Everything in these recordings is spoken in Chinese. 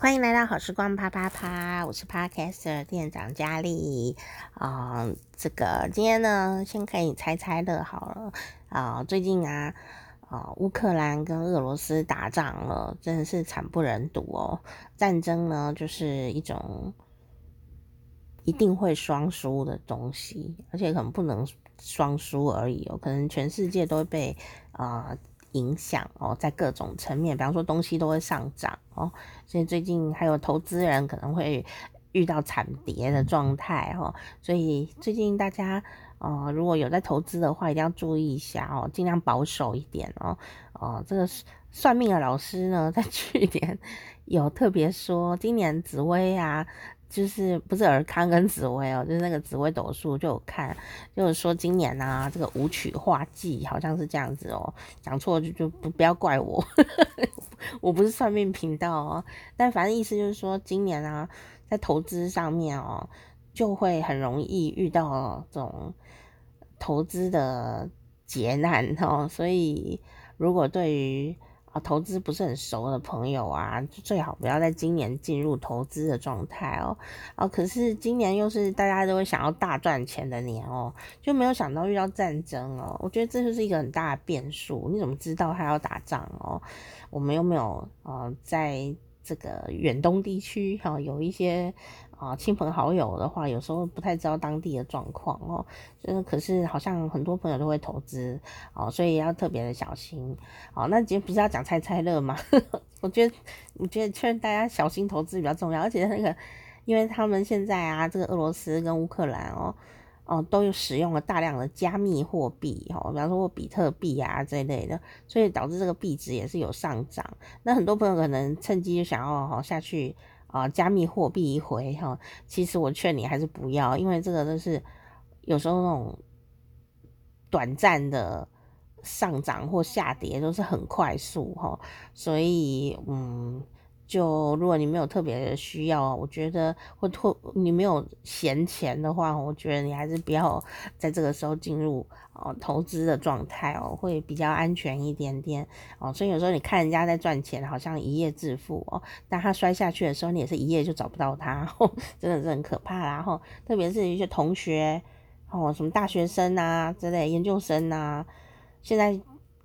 欢迎来到好时光啪啪啪，我是 Podcaster 店长佳丽啊、呃。这个今天呢，先可以猜猜乐好了啊、最近啊，啊、乌克兰跟俄罗斯打仗了，真的是惨不忍睹哦。战争呢，就是一种一定会双输的东西，而且可能不能双输而已哦，可能全世界都被啊。影响哦，在各种层面，比方说东西都会上涨哦，所以最近还有投资人可能会遇到惨跌的状态哦，所以最近大家呃如果有在投资的话，一定要注意一下哦，尽量保守一点哦。哦，这个算命的老师呢，在去年有特别说，今年紫薇啊。就是不是尔康跟紫薇哦，就是那个紫微斗数就有看，就是说今年啊，这个舞曲化忌好像是这样子哦，讲错就就不不要怪我，我不是算命频道哦，但反正意思就是说今年啊，在投资上面哦，就会很容易遇到这种投资的劫难哦，所以如果对于啊，投资不是很熟的朋友啊，最好不要在今年进入投资的状态哦。哦，可是今年又是大家都会想要大赚钱的年哦，就没有想到遇到战争哦。我觉得这就是一个很大的变数。你怎么知道他要打仗哦？我们又没有呃，在这个远东地区哈，有一些。啊，亲朋好友的话，有时候不太知道当地的状况哦。就是，可是好像很多朋友都会投资哦，所以要特别的小心。哦，那今天不是要讲猜猜乐吗？我觉得，我觉得劝大家小心投资比较重要。而且那个，因为他们现在啊，这个俄罗斯跟乌克兰哦，哦，都有使用了大量的加密货币哦，比方说比特币啊这一类的，所以导致这个币值也是有上涨。那很多朋友可能趁机就想要好下去。啊，加密货币一回哈，其实我劝你还是不要，因为这个都是有时候那种短暂的上涨或下跌都是很快速哈，所以嗯。就如果你没有特别的需要，我觉得或或你没有闲钱的话，我觉得你还是不要在这个时候进入哦投资的状态哦，会比较安全一点点哦。所以有时候你看人家在赚钱，好像一夜致富哦，但他摔下去的时候，你也是一夜就找不到他，真的是很可怕啦。然后特别是一些同学哦，什么大学生啊之类，研究生啊，现在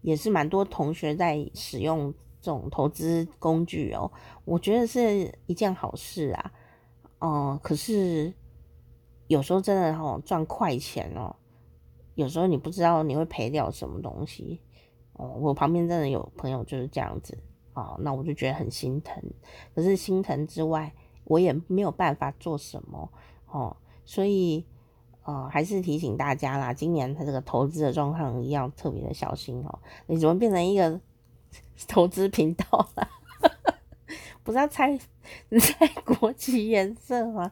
也是蛮多同学在使用。这种投资工具哦，我觉得是一件好事啊。哦、嗯，可是有时候真的哦，赚快钱哦，有时候你不知道你会赔掉什么东西哦。我旁边真的有朋友就是这样子啊、哦，那我就觉得很心疼。可是心疼之外，我也没有办法做什么哦。所以呃，还是提醒大家啦，今年他这个投资的状况一定要特别的小心哦。你怎么变成一个？投资频道啊，不是要猜猜国旗颜色吗？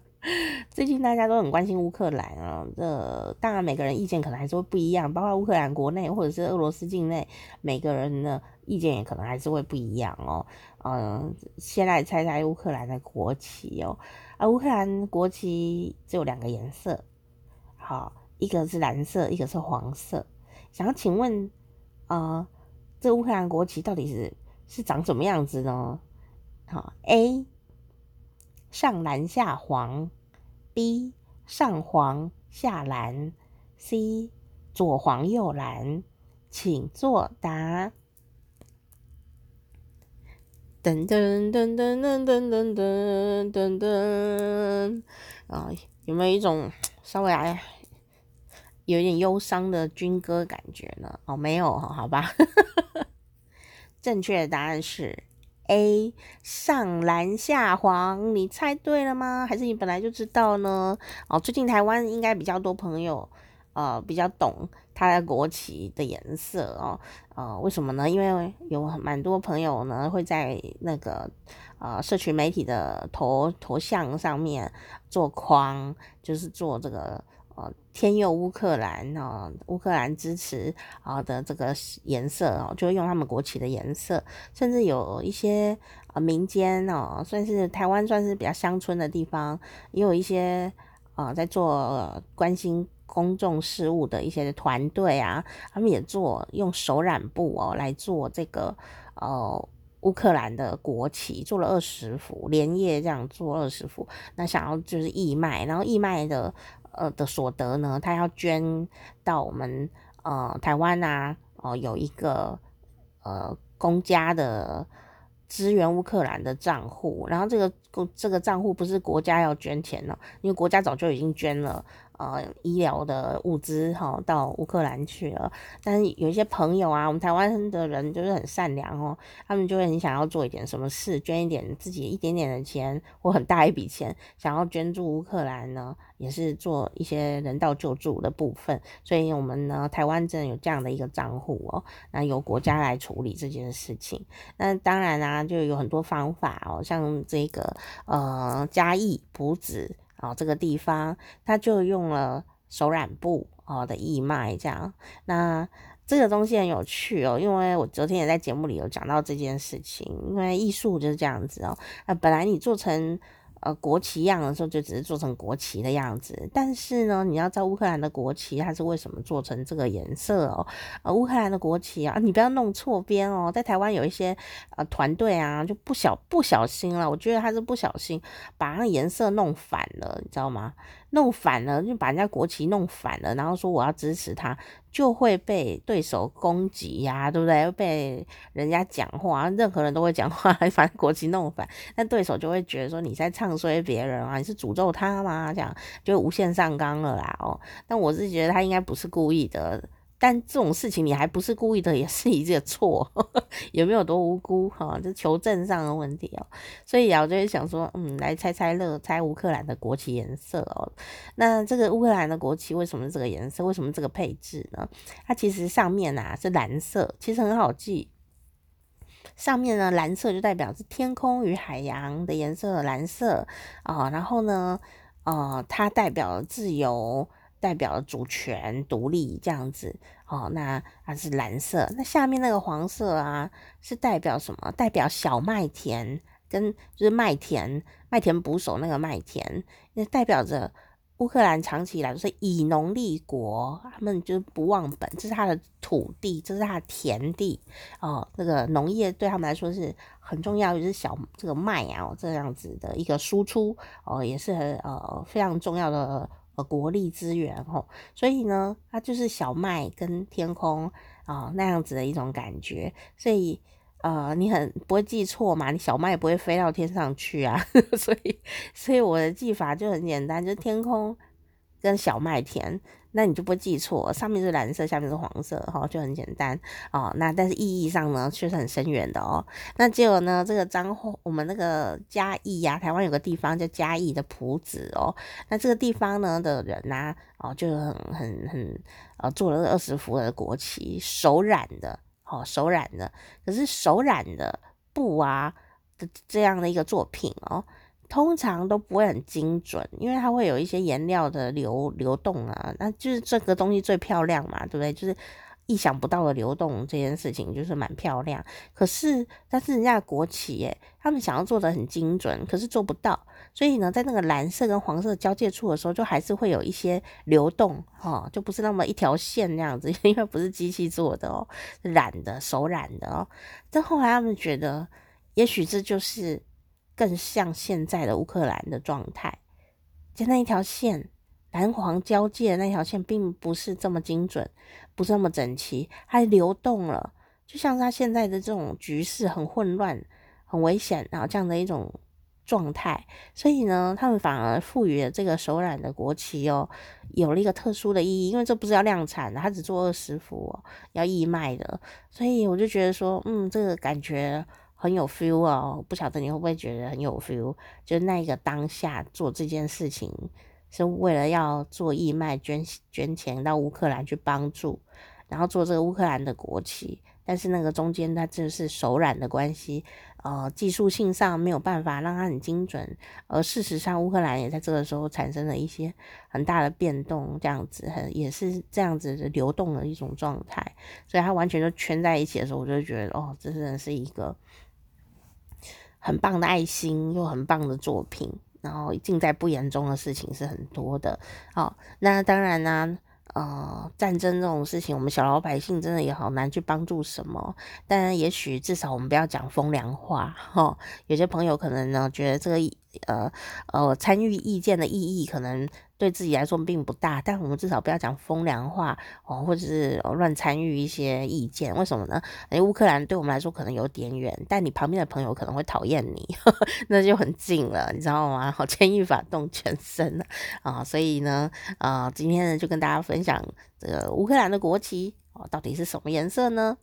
最近大家都很关心乌克兰啊，这当然每个人意见可能还是会不一样，包括乌克兰国内或者是俄罗斯境内，每个人的意见也可能还是会不一样哦。嗯，先来猜猜乌克兰的国旗哦。啊，乌克兰国旗只有两个颜色，好，一个是蓝色，一个是黄色。想要请问啊？这乌克兰国旗到底是是长什么样子呢？好，A 上蓝下黄，B 上黄下蓝，C 左黄右蓝，请作答。噔噔噔噔噔噔噔噔噔噔啊！有没有一种稍微哎？有点忧伤的军歌感觉呢？哦，没有，好吧。正确的答案是 A，上蓝下黄。你猜对了吗？还是你本来就知道呢？哦，最近台湾应该比较多朋友，呃，比较懂它的国旗的颜色哦。呃，为什么呢？因为有蛮多朋友呢会在那个呃社群媒体的头头像上面做框，就是做这个。天佑乌克兰哦，乌克兰支持啊的这个颜色哦，就用他们国旗的颜色，甚至有一些啊民间哦，算是台湾算是比较乡村的地方，也有一些啊在做关心公众事务的一些团队啊，他们也做用手染布哦来做这个哦乌克兰的国旗，做了二十幅，连夜这样做二十幅，那想要就是义卖，然后义卖的呃的所得呢，他要捐到我们呃台湾啊，哦、有一个呃公家的支援乌克兰的账户，然后这个这个账户不是国家要捐钱了，因为国家早就已经捐了。呃，医疗的物资哈到乌克兰去了，但是有一些朋友啊，我们台湾的人就是很善良哦，他们就会很想要做一点什么事，捐一点自己一点点的钱或很大一笔钱，想要捐助乌克兰呢，也是做一些人道救助的部分。所以我们呢，台湾真的有这样的一个账户哦，那由国家来处理这件事情。那当然啊，就有很多方法哦，像这个呃嘉义朴子。哦，这个地方他就用了手染布哦的义卖这样，那这个东西很有趣哦，因为我昨天也在节目里有讲到这件事情，因为艺术就是这样子哦，那本来你做成。呃，国旗样的时候就只是做成国旗的样子，但是呢，你要知道乌克兰的国旗它是为什么做成这个颜色哦？呃，乌克兰的国旗啊，你不要弄错边哦。在台湾有一些呃团队啊，就不小不小心了，我觉得他是不小心把那颜色弄反了，你知道吗？弄反了就把人家国旗弄反了，然后说我要支持他。就会被对手攻击呀、啊，对不对？被人家讲话，任何人都会讲话，把国旗弄反，那对手就会觉得说你在唱衰别人啊，你是诅咒他吗？这样就无限上纲了啦哦。但我是觉得他应该不是故意的。但这种事情你还不是故意的，也是一个错，有没有多无辜哈？这求证上的问题哦。所以啊，我就会想说，嗯，来猜猜乐，猜乌克兰的国旗颜色哦。那这个乌克兰的国旗为什么是这个颜色？为什么这个配置呢？它其实上面啊是蓝色，其实很好记。上面呢蓝色就代表是天空与海洋的颜色，蓝色啊。然后呢，呃，它代表自由。代表了主权独立这样子哦，那它是蓝色。那下面那个黄色啊，是代表什么？代表小麦田跟就是麦田，麦田捕手那个麦田，那代表着乌克兰长期以来是以农立国，他们就是不忘本，这是他的土地，这是他的田地哦。那个农业对他们来说是很重要，就是小这个麦啊这样子的一个输出哦，也是呃非常重要的。呃国力资源吼，所以呢，它就是小麦跟天空啊、那样子的一种感觉，所以呃，你很不会记错嘛，你小麦不会飞到天上去啊，所以所以我的记法就很简单，就天空跟小麦田。那你就不会记错，上面是蓝色，下面是黄色，哈，就很简单哦。那但是意义上呢，却是很深远的哦。那结果呢，这个彰，我们那个嘉义呀、台湾有个地方叫嘉义的朴子哦。那这个地方呢的人呐、哦，就很很很呃，做了二十幅的国旗，手染的，哦，手染的。可是手染的布啊的这样的一个作品哦。通常都不会很精准，因为它会有一些颜料的流流动啊，那就是这个东西最漂亮嘛，对不对？就是意想不到的流动这件事情就是蛮漂亮。可是，但是人家的国企耶，他们想要做的很精准，可是做不到。所以呢，在那个蓝色跟黄色交界处的时候，就还是会有一些流动哈、哦，就不是那么一条线那样子，因为不是机器做的哦，染的手染的哦。但后来他们觉得，也许这就是。更像现在的乌克兰的状态，就那一条线，蓝黄交界的那条线，并不是这么精准，不是那么整齐，还流动了，就像他现在的这种局势很混乱、很危险，然后这样的一种状态，所以呢，他们反而赋予了这个手染的国旗哦，有了一个特殊的意义，因为这不是要量产的，它只做二十幅哦，要义卖的，所以我就觉得说，嗯，这个感觉。很有 feel 哦，不晓得你会不会觉得很有 feel？就是那一个当下做这件事情，是为了要做义卖捐捐钱到乌克兰去帮助，然后做这个乌克兰的国旗，但是那个中间它就是手染的关系，呃，技术性上没有办法让它很精准，而事实上乌克兰也在这个时候产生了一些很大的变动，这样子很也是这样子的流动的一种状态，所以它完全就圈在一起的时候，我就觉得哦，这真的是一个。很棒的爱心，又很棒的作品，然后尽在不言中的事情是很多的。好，那当然呢，呃，战争这种事情，我们小老百姓真的也好难去帮助什么。当然也许至少我们不要讲风凉话哈。有些朋友可能呢觉得这个呃呃参与意见的意义可能对自己来说并不大，但我们至少不要讲风凉话哦，或者是乱参与一些意见。为什么呢？因为乌克兰对我们来说可能有点远，但你旁边的朋友可能会讨厌你，呵 呵那就很近了，你知道吗？好，牵一发动全身啊，所以呢，啊、呃，今天呢就跟大家分享。这个乌克兰的国旗哦，到底是什么颜色呢？